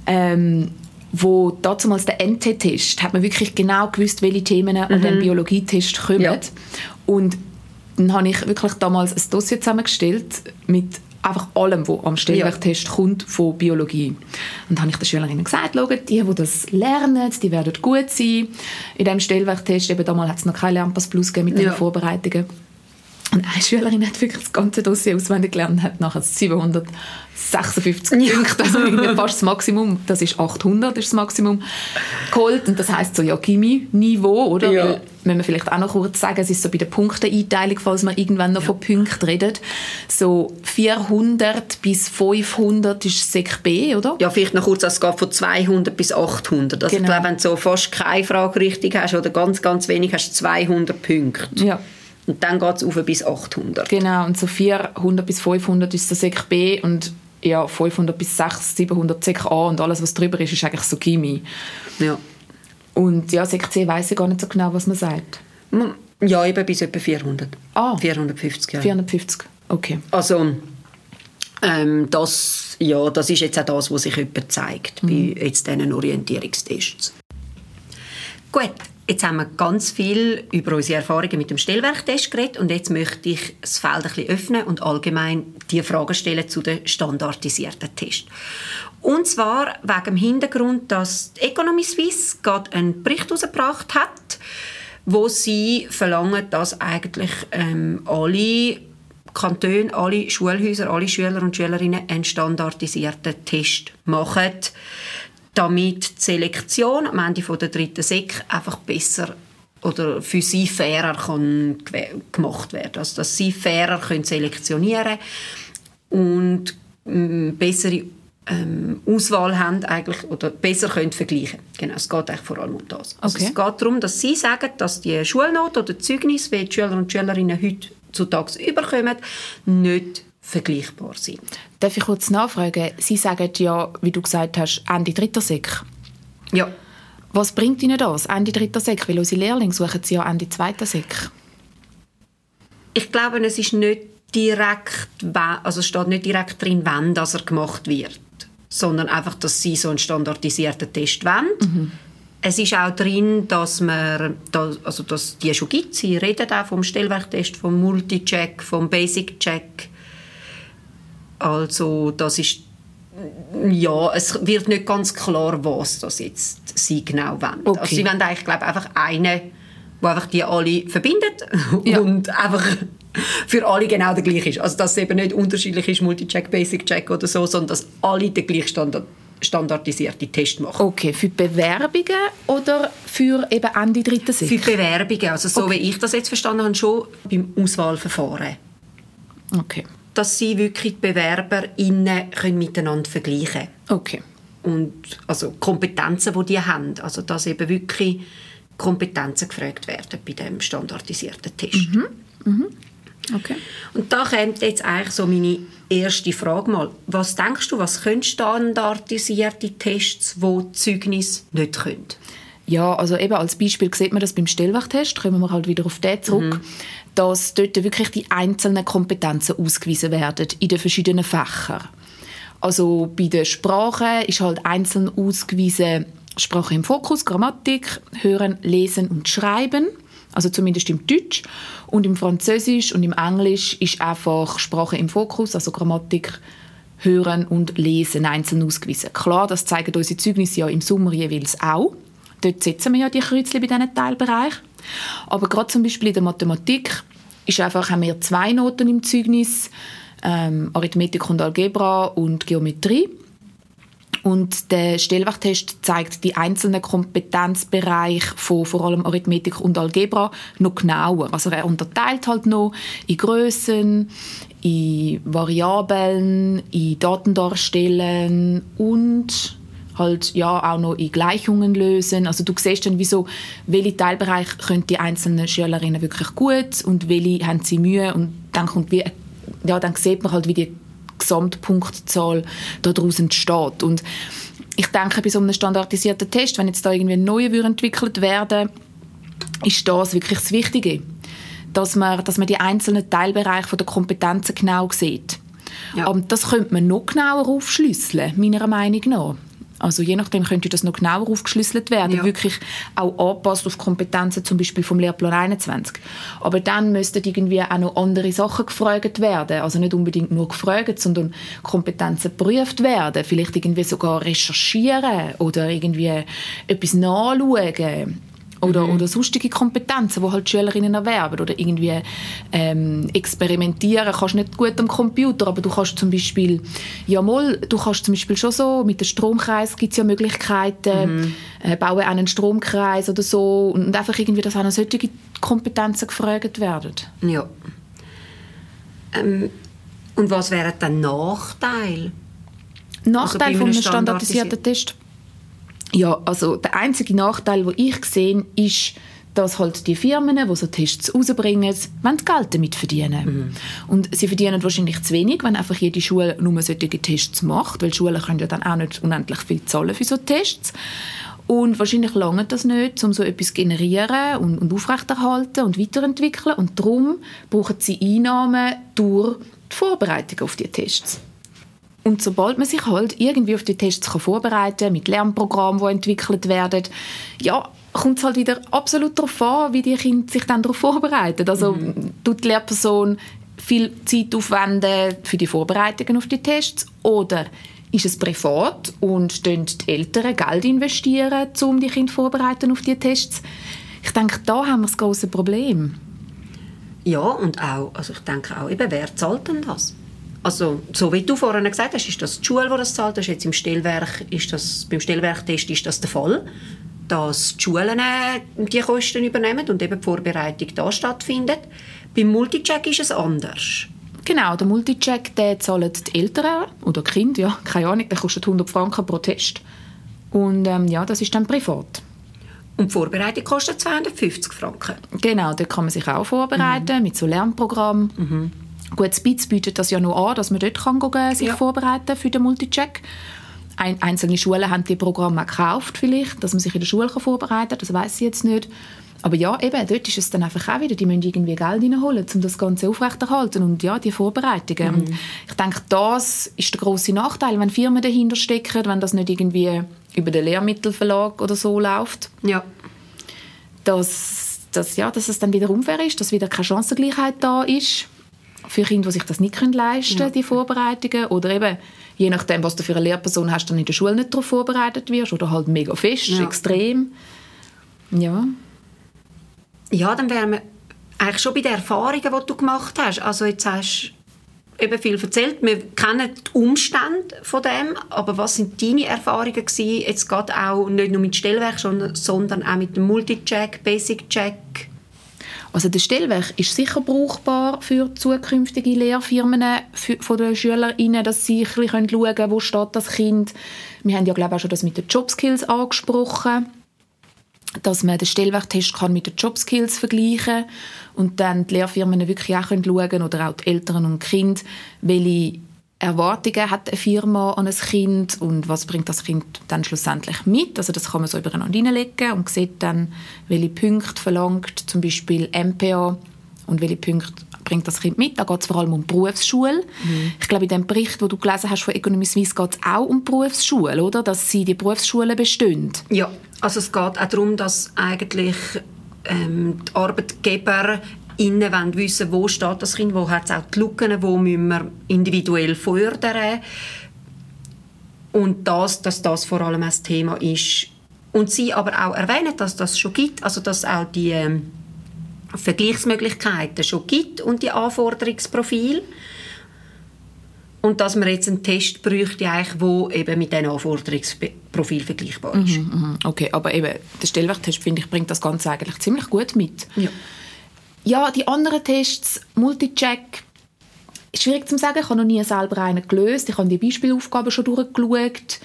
Ähm, wo damals der NT-Test, hat man wirklich genau gewusst, welche Themen mhm. an den Biologietest kommen. Ja. Und dann habe ich wirklich damals ein Dossier zusammengestellt mit einfach allem, was am Stellwerktest ja. kommt von Biologie. Und dann habe ich den Schülerinnen gesagt, schaut, die, die das lernen, die werden gut sein. In diesem Stellwerktest, eben damals hat es noch kein Lernpass Plus gegeben mit ja. den Vorbereitungen. Und eine Schülerin hat wirklich das ganze Dossier auswendig gelernt und hat nachher 756 ja. Punkte, also fast das Maximum, das ist 800, ist das Maximum, geholt. Und das heisst so, ja, Gimmi-Niveau, oder? Ja. Weil, müssen wir vielleicht auch noch kurz sagen, es ist so bei der Punkteeinteilung, falls wir irgendwann noch ja. von Punkten reden, so 400 bis 500 ist Sek B, oder? Ja, vielleicht noch kurz, es geht von 200 bis 800. Also genau. ich glaube, wenn du so fast keine Frage richtig hast oder ganz, ganz wenig, hast du 200 Punkte. Ja. Und dann geht es auf bis 800. Genau, und so 400 bis 500 ist der Sek B und ja, 500 bis 600, 700 Sek A und alles, was drüber ist, ist eigentlich so Chemie. Ja. Und ja, Sek C weiss ich gar nicht so genau, was man sagt. Ja, eben bis etwa 400. Ah. 450, ja. 450, okay. Also, ähm, das, ja, das ist jetzt auch das, was sich etwa zeigt mhm. bei jetzt diesen Orientierungstests. Gut, Jetzt haben wir ganz viel über unsere Erfahrungen mit dem Stellwerktest geredet und jetzt möchte ich das Feld ein bisschen öffnen und allgemein die Fragen stellen zu den standardisierten Tests. Und zwar wegen dem Hintergrund, dass die Economy Suisse gerade einen Bericht herausgebracht hat, wo sie verlangen, dass eigentlich ähm, alle Kantone, alle Schulhäuser, alle Schüler und Schülerinnen einen standardisierten Test machen damit die Selektion am Ende der dritten Sek einfach besser oder für sie fairer kann gemacht werden. Also dass sie fairer können selektionieren und ähm, bessere ähm, Auswahl haben eigentlich, oder besser können vergleichen Genau, es geht eigentlich vor allem um das. Also okay. Es geht darum, dass sie sagen, dass die Schulnote oder Zeugnis, wie die Schüler und Schülerinnen heutzutage überkommen, nicht vergleichbar sind. Darf ich kurz nachfragen? Sie sagen ja, wie du gesagt hast, Ende dritter Sek. Ja. Was bringt Ihnen das, Ende dritter Sek? Weil unsere Lehrlinge suchen Sie ja Ende zweiter Sek. Ich glaube, es ist nicht direkt, also steht nicht direkt drin, wann das er gemacht wird, sondern einfach, dass Sie so einen standardisierten Test wollen. Mhm. Es ist auch drin, dass man, also dass die schon gibt. Sie reden auch vom Stellwerktest, vom Multicheck, vom Basic-Check also das ist ja, es wird nicht ganz klar, was das jetzt sie genau wollen. Okay. Also sie wollen eigentlich, glaube einfach eine, wo einfach die alle verbindet ja. und einfach für alle genau der gleiche ist. Also dass es eben nicht unterschiedlich ist, Multicheck, Basic Check oder so, sondern dass alle den gleichen Standard standardisierte Test machen. Okay, für Bewerbungen oder für eben Ende dritte Sek? Für Bewerbungen, also so okay. wie ich das jetzt verstanden habe, schon beim Auswahlverfahren. Okay dass sie wirklich die BewerberInnen können miteinander vergleichen können. Okay. Und also Kompetenzen, die die haben. Also dass eben wirklich Kompetenzen gefragt werden bei dem standardisierten Test. Mhm. Mhm. Okay. Und da kommt jetzt eigentlich so meine erste Frage mal. Was denkst du, was können standardisierte Tests, die Zeugnis nicht können? Ja, also eben als Beispiel sieht man das beim Stellwachtest, kommen wir halt wieder auf den zurück, mhm. dass dort wirklich die einzelnen Kompetenzen ausgewiesen werden in den verschiedenen Fächern. Also bei der Sprache ist halt einzeln ausgewiesen Sprache im Fokus, Grammatik, Hören, Lesen und Schreiben. Also zumindest im Deutsch. Und im Französisch und im Englisch ist einfach Sprache im Fokus, also Grammatik, Hören und Lesen einzeln ausgewiesen. Klar, das zeigen unsere Zeugnisse ja im Sommer jeweils auch. Dort setzen wir ja die Kreuzchen bei diesen Teilbereichen. Aber gerade zum Beispiel in der Mathematik ist einfach, haben wir zwei Noten im Zeugnis, ähm, Arithmetik und Algebra und Geometrie. Und der Stellwachtest zeigt die einzelnen Kompetenzbereiche von vor allem Arithmetik und Algebra noch genauer. Also er unterteilt halt noch in Größen, in Variablen, in Daten darstellen und halt ja auch noch in Gleichungen lösen. Also du siehst dann, wieso, welche Teilbereiche können die einzelnen Schülerinnen wirklich gut und welche haben sie Mühe und dann kommt wie, ja, dann sieht man halt, wie die Gesamtpunktzahl daraus entsteht. Und ich denke, bei so einem standardisierten Test, wenn jetzt da irgendwie ein neuer entwickelt werden ist das wirklich das Wichtige. Dass man, dass man die einzelnen Teilbereiche der Kompetenzen genau sieht. Ja. Aber das könnte man noch genauer aufschlüsseln, meiner Meinung nach. Also je nachdem könnte das noch genauer aufgeschlüsselt werden, ja. wirklich auch angepasst auf Kompetenzen zum Beispiel vom Lehrplan 21. Aber dann müssten irgendwie auch noch andere Sachen gefragt werden, also nicht unbedingt nur gefragt, sondern Kompetenzen geprüft werden, vielleicht irgendwie sogar recherchieren oder irgendwie etwas nachschauen oder, mhm. oder sonstige Kompetenzen, die halt Schülerinnen erwerben oder irgendwie ähm, experimentieren. Kannst nicht gut am Computer, aber du kannst zum Beispiel, ja mal, du kannst zum Beispiel schon so, mit dem Stromkreis gibt es ja Möglichkeiten, mhm. äh, bauen einen Stromkreis oder so und einfach irgendwie, dass auch solche Kompetenzen gefragt werden. Ja. Ähm, und was wäre dann Nachteil? Nachteil also von einem standardisierten Test? Ja, also der einzige Nachteil, den ich sehe, ist, dass halt die Firmen, die so Tests rausbringen, wollen Geld damit verdienen. Mhm. Und sie verdienen wahrscheinlich zu wenig, wenn einfach jede Schule nur solche Tests macht, weil Schulen können ja dann auch nicht unendlich viel zahlen für so Tests. Und wahrscheinlich lange das nicht, um so etwas zu generieren und, und aufrechterhalten und weiterentwickeln. Und darum brauchen sie Einnahmen durch die Vorbereitung auf die Tests. Und sobald man sich halt irgendwie auf die Tests vorbereiten kann, mit Lernprogrammen, die entwickelt werden, ja, kommt es halt wieder absolut darauf an, wie die Kinder sich dann darauf vorbereiten. Also mhm. tut die Lehrperson viel Zeit aufwenden für die Vorbereitungen auf die Tests oder ist es privat und die Eltern Geld investieren, um die Kinder vorbereiten auf die Tests? Ich denke, da haben wir das große Problem. Ja, und auch, also ich denke auch, eben, wer zahlt denn das? Also, so wie du vorhin gesagt hast, ist das die Schule, die das zahlt. Das ist jetzt im Stellwerk, ist das, beim Stellwerktest ist das der Fall, dass die Schulen äh, die Kosten übernehmen und eben die Vorbereitung da stattfindet. Beim Multicheck ist es anders. Genau, der Multicheck, der zahlen die Eltern oder die Kinder, ja, keine Ahnung, der kostet 100 Franken pro Test. Und ähm, ja, das ist dann privat. Und die Vorbereitung kostet 250 Franken? Genau, da kann man sich auch vorbereiten mhm. mit so Lernprogrammen. Mhm. Gut, Spitz bietet das ja noch an, dass man dort kann gehen, sich ja. vorbereiten für den Multicheck. Ein, einzelne Schulen haben die Programme gekauft vielleicht, dass man sich in der Schule kann vorbereiten kann, das weiß ich jetzt nicht. Aber ja, eben, dort ist es dann einfach auch wieder, die müssen irgendwie Geld reinholen, um das Ganze aufrechterhalten und ja, die Vorbereitungen. Mhm. Ich denke, das ist der große Nachteil, wenn Firmen dahinter stecken, wenn das nicht irgendwie über den Lehrmittelverlag oder so läuft. Ja. Dass, dass, ja, dass es dann wieder unfair ist, dass wieder keine Chancengleichheit da ist für Kinder, die sich das nicht leisten können, ja. die Vorbereitungen. Oder eben, je nachdem, was du für eine Lehrperson hast, dann in der Schule nicht darauf vorbereitet wirst. Oder halt mega fest, ja. extrem. Ja. Ja, dann wären wir eigentlich schon bei den Erfahrungen, die du gemacht hast. Also jetzt hast du eben viel erzählt. Wir kennen die Umstände von dem, aber was sind deine Erfahrungen gewesen, jetzt gerade auch nicht nur mit Stellwerk, sondern auch mit dem Multicheck, Basic Check? Also der Stellwerk ist sicher brauchbar für zukünftige Lehrfirmen für, von den SchülerInnen, dass sie ein bisschen schauen können, wo steht das Kind. Wir haben ja, glaube ich, auch schon das mit den Jobskills angesprochen, dass man den Stellwerktest kann mit den Jobskills vergleichen und dann die Lehrfirmen wirklich auch schauen können oder auch die Eltern und Kinder, welche Erwartungen hat eine Firma an ein Kind und was bringt das Kind dann schlussendlich mit. Also das kann man so übereinander hineinlegen und sieht dann, welche Punkte verlangt zum Beispiel MPA und welche Punkte bringt das Kind mit. Da geht es vor allem um Berufsschule. Mhm. Ich glaube, in dem Bericht, den du gelesen hast von Economy Suisse, geht es auch um Berufsschule, oder? Dass sie die Berufsschulen bestehen. Ja, also es geht auch darum, dass eigentlich ähm, die Arbeitgeber innen wollen wissen, wo steht das Kind, wo hat es auch die Lücken, wo müssen wir individuell fördern. Und das, dass das vor allem ein Thema ist. Und sie aber auch erwähnen, dass das schon gibt, also dass auch die ähm, Vergleichsmöglichkeiten schon gibt und die Anforderungsprofile. Und dass man jetzt einen Test bräuchte, eigentlich, wo eben mit diesen Anforderungsprofil vergleichbar ist. Mhm, mhm. okay, aber eben der Stellwerktest, finde ich, bringt das Ganze eigentlich ziemlich gut mit. Ja. Ja, die anderen Tests, Multicheck, schwierig zu sagen. Ich habe noch nie selber einen gelöst. Ich habe die Beispielaufgaben schon durchgeschaut.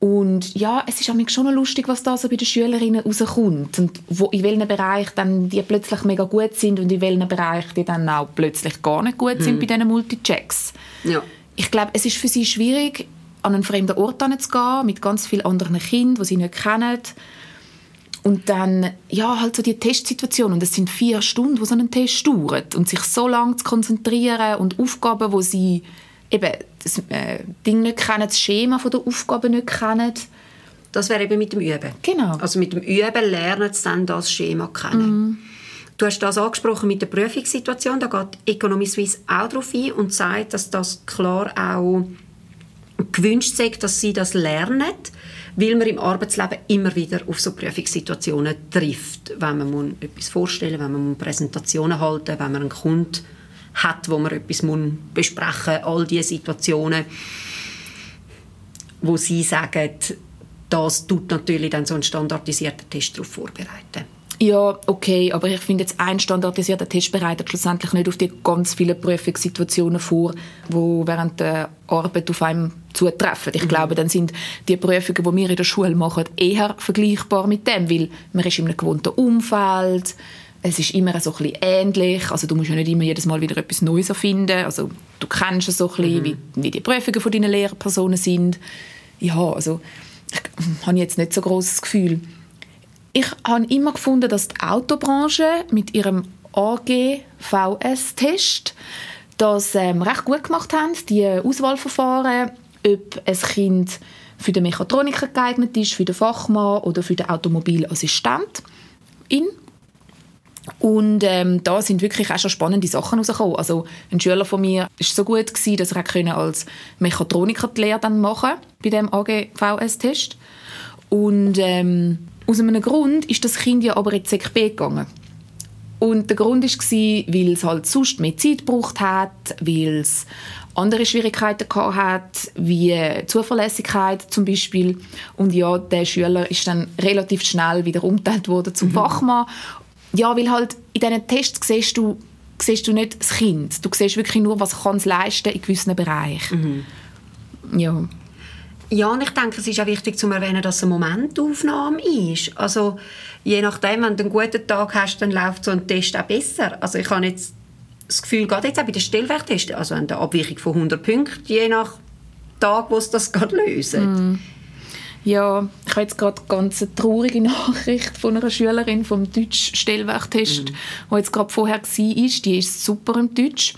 Und ja, es ist schon noch lustig, was da so bei den Schülerinnen rauskommt. Und wo, in welchem Bereich dann die plötzlich mega gut sind und in welchem Bereich die dann auch plötzlich gar nicht gut sind hm. bei diesen Multichecks. Ja. Ich glaube, es ist für sie schwierig, an einen fremden Ort zu gehen, mit ganz vielen anderen Kindern, die sie nicht kennen und dann, ja, halt so die Testsituation. Und es sind vier Stunden, wo so ein Test dauert. Und sich so lange zu konzentrieren und Aufgaben, wo sie eben das äh, Ding nicht kennen, das Schema von der Aufgabe nicht kennen. Das wäre eben mit dem Üben. Genau. Also mit dem Üben lernen sie dann das Schema kennen. Mhm. Du hast das angesprochen mit der Prüfungssituation. Da geht Economy Suisse auch darauf ein und sagt, dass das klar auch gewünscht ist, dass sie das lernen weil man im Arbeitsleben immer wieder auf so Prüfungssituationen trifft, wenn man etwas vorstellen wenn man Präsentationen halten wenn man einen Kunden hat, wo man etwas besprechen muss, all diese Situationen, wo sie sagen, das tut natürlich dann so einen standardisierten Test darauf vorbereiten. Ja, okay, aber ich finde jetzt ein standardisierter Test bereitet schlussendlich nicht auf die ganz vielen Prüfungssituationen vor, wo während der Arbeit auf einem zutreffen. Ich mhm. glaube, dann sind die Prüfungen, die wir in der Schule machen, eher vergleichbar mit dem, weil man ist in einem gewohnten Umfeld, es ist immer so ein bisschen ähnlich, also du musst ja nicht immer jedes Mal wieder etwas Neues erfinden, also du kennst es so ein bisschen, mhm. wie, wie die Prüfungen von deinen Lehrpersonen sind. Ja, also ich habe jetzt nicht so großes Gefühl ich habe immer gefunden, dass die Autobranche mit ihrem AG-VS-Test das ähm, recht gut gemacht haben, die Auswahlverfahren, ob ein Kind für den Mechatroniker geeignet ist, für den Fachmann oder für den Automobilassistent. In. Und ähm, da sind wirklich auch schon spannende Sachen rausgekommen. Also ein Schüler von mir war so gut gewesen, dass er als Mechatroniker die Lehre dann machen bei dem AG-VS-Test. Und ähm, aus einem Grund ist das Kind ja aber in die ZKB gegangen. Und der Grund war, weil es halt sonst mehr Zeit gebraucht hat, weil es andere Schwierigkeiten gehabt hat, wie Zuverlässigkeit zum Beispiel. Und ja, der Schüler ist dann relativ schnell wieder umgeteilt worden zum mhm. Fachmann. Ja, weil halt in diesen Tests siehst du, siehst du nicht das Kind. Du siehst wirklich nur, was kann es leisten in gewissen Bereichen. Mhm. Ja. Ja, und ich denke, es ist auch wichtig zu erwähnen, dass es eine Momentaufnahme ist. Also je nachdem, wenn du einen guten Tag hast, dann läuft so ein Test auch besser. Also ich habe jetzt das Gefühl, gerade jetzt auch bei den Stellwerktests, also an der Abweichung von 100 Punkten, je nach Tag, wo es das gerade lösen. Mm. Ja, ich habe jetzt gerade ganz eine traurige Nachricht von einer Schülerin vom Deutsch-Stellwerktest, mm. die jetzt gerade vorher war. Die ist super im Deutsch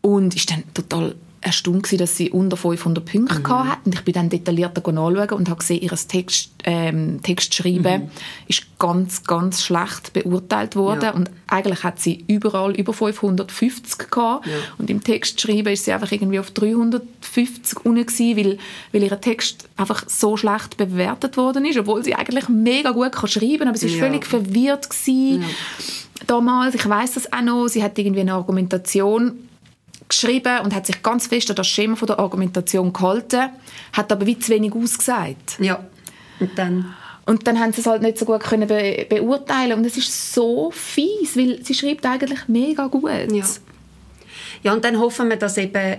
und ist dann total erstaunt gewesen, dass sie unter 500 Punkte mhm. hat und ich bin dann detaillierter anschauen und habe gesehen, ihr Text, ähm, Textschreiben mhm. ist ganz, ganz schlecht beurteilt worden ja. und eigentlich hat sie überall über 550 gehabt ja. und im Textschreiben ist sie einfach irgendwie auf 350 unten gewesen, weil, weil ihr Text einfach so schlecht bewertet worden ist, obwohl sie eigentlich mega gut kann schreiben, aber sie war ja. völlig verwirrt gewesen. Damals, ich weiß das auch noch, sie hat irgendwie eine Argumentation geschrieben und hat sich ganz fest an das Schema von der Argumentation gehalten, hat aber wie zu wenig ausgesagt. Ja, und dann... Und dann haben sie es halt nicht so gut können be beurteilen und es ist so fies, weil sie schreibt eigentlich mega gut. Ja. ja, und dann hoffen wir, dass eben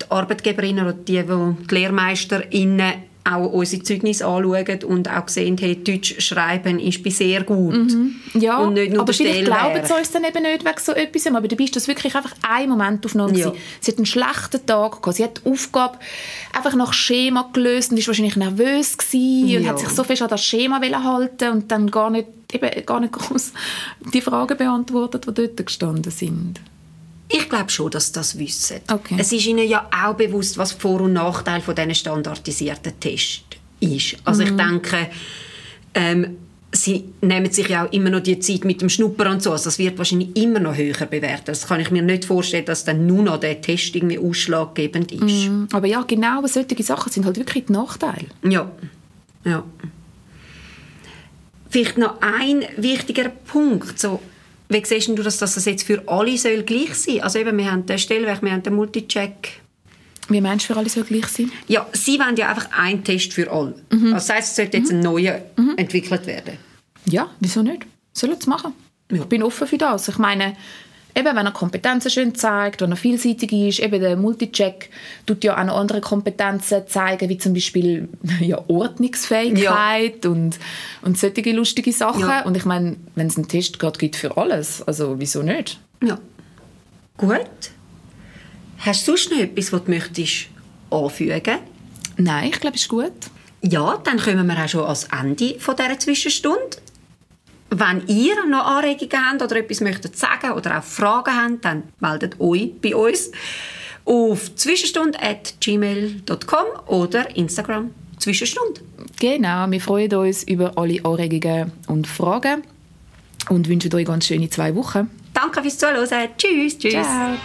die Arbeitgeberinnen oder die, die, die LehrmeisterInnen auch unsere Zeugnisse anschauen und auch sehen, hey, Deutsch schreiben ist bei sehr gut. Mhm. Ja, und nicht nur aber vielleicht glauben sie uns dann eben nicht wegen so etwas, aber dabei ist das wirklich einfach ein Momentaufnahme ja. Sie hat einen schlechten Tag gehabt, sie hat die Aufgabe einfach nach Schema gelöst und ist wahrscheinlich nervös gewesen ja. und hat sich so fest an das Schema halten und dann gar nicht, eben, gar nicht groß die Fragen beantwortet, die dort gestanden sind. Ich glaube schon, dass sie das wissen. Okay. Es ist ihnen ja auch bewusst, was Vor- und Nachteil von diesen standardisierten Tests ist. Also mhm. ich denke, ähm, sie nehmen sich ja auch immer noch die Zeit mit dem Schnupper und so. Also das wird wahrscheinlich immer noch höher bewertet. Das kann ich mir nicht vorstellen, dass dann nur noch der Test irgendwie ausschlaggebend ist. Mm, aber ja, genau solche Sachen sind halt wirklich die Nachteile. Ja, ja. Vielleicht noch ein wichtiger Punkt. So, wie siehst du, dass das jetzt für alle soll gleich sein soll? Also eben, wir haben den Stellwerk, wir haben den Multicheck. Wie meinst du, für alle soll gleich sein? Ja, sie wollen ja einfach einen Test für alle. Mhm. Also das heisst, es sollte jetzt mhm. ein neuer mhm. entwickelt werden. Ja, wieso nicht? Sollen es machen. Ja. Ich bin offen für das. Ich meine, eben, wenn er Kompetenzen schön zeigt, wenn er vielseitig ist, eben der Multicheck tut ja auch noch andere Kompetenzen zeigen, wie zum Beispiel ja, Ordnungsfähigkeit ja. Und, und solche lustige Sachen. Ja. Und ich meine, wenn es einen Test gerade gibt für alles, also wieso nicht? Ja. Gut. Hast du sonst noch etwas, was du möchtest anfügen Nein, ich glaube, es ist gut. Ja, dann kommen wir auch schon ans Ende von dieser Zwischenstunde. Wenn ihr noch Anregungen habt oder etwas möchtet sagen oder auch Fragen habt, dann meldet euch bei uns auf zwischenstunde.gmail.com oder Instagram Zwischenstunde. Genau, wir freuen uns über alle Anregungen und Fragen und wünschen euch ganz schöne zwei Wochen. Danke fürs Zuhören. Tschüss. Tschüss. Ciao.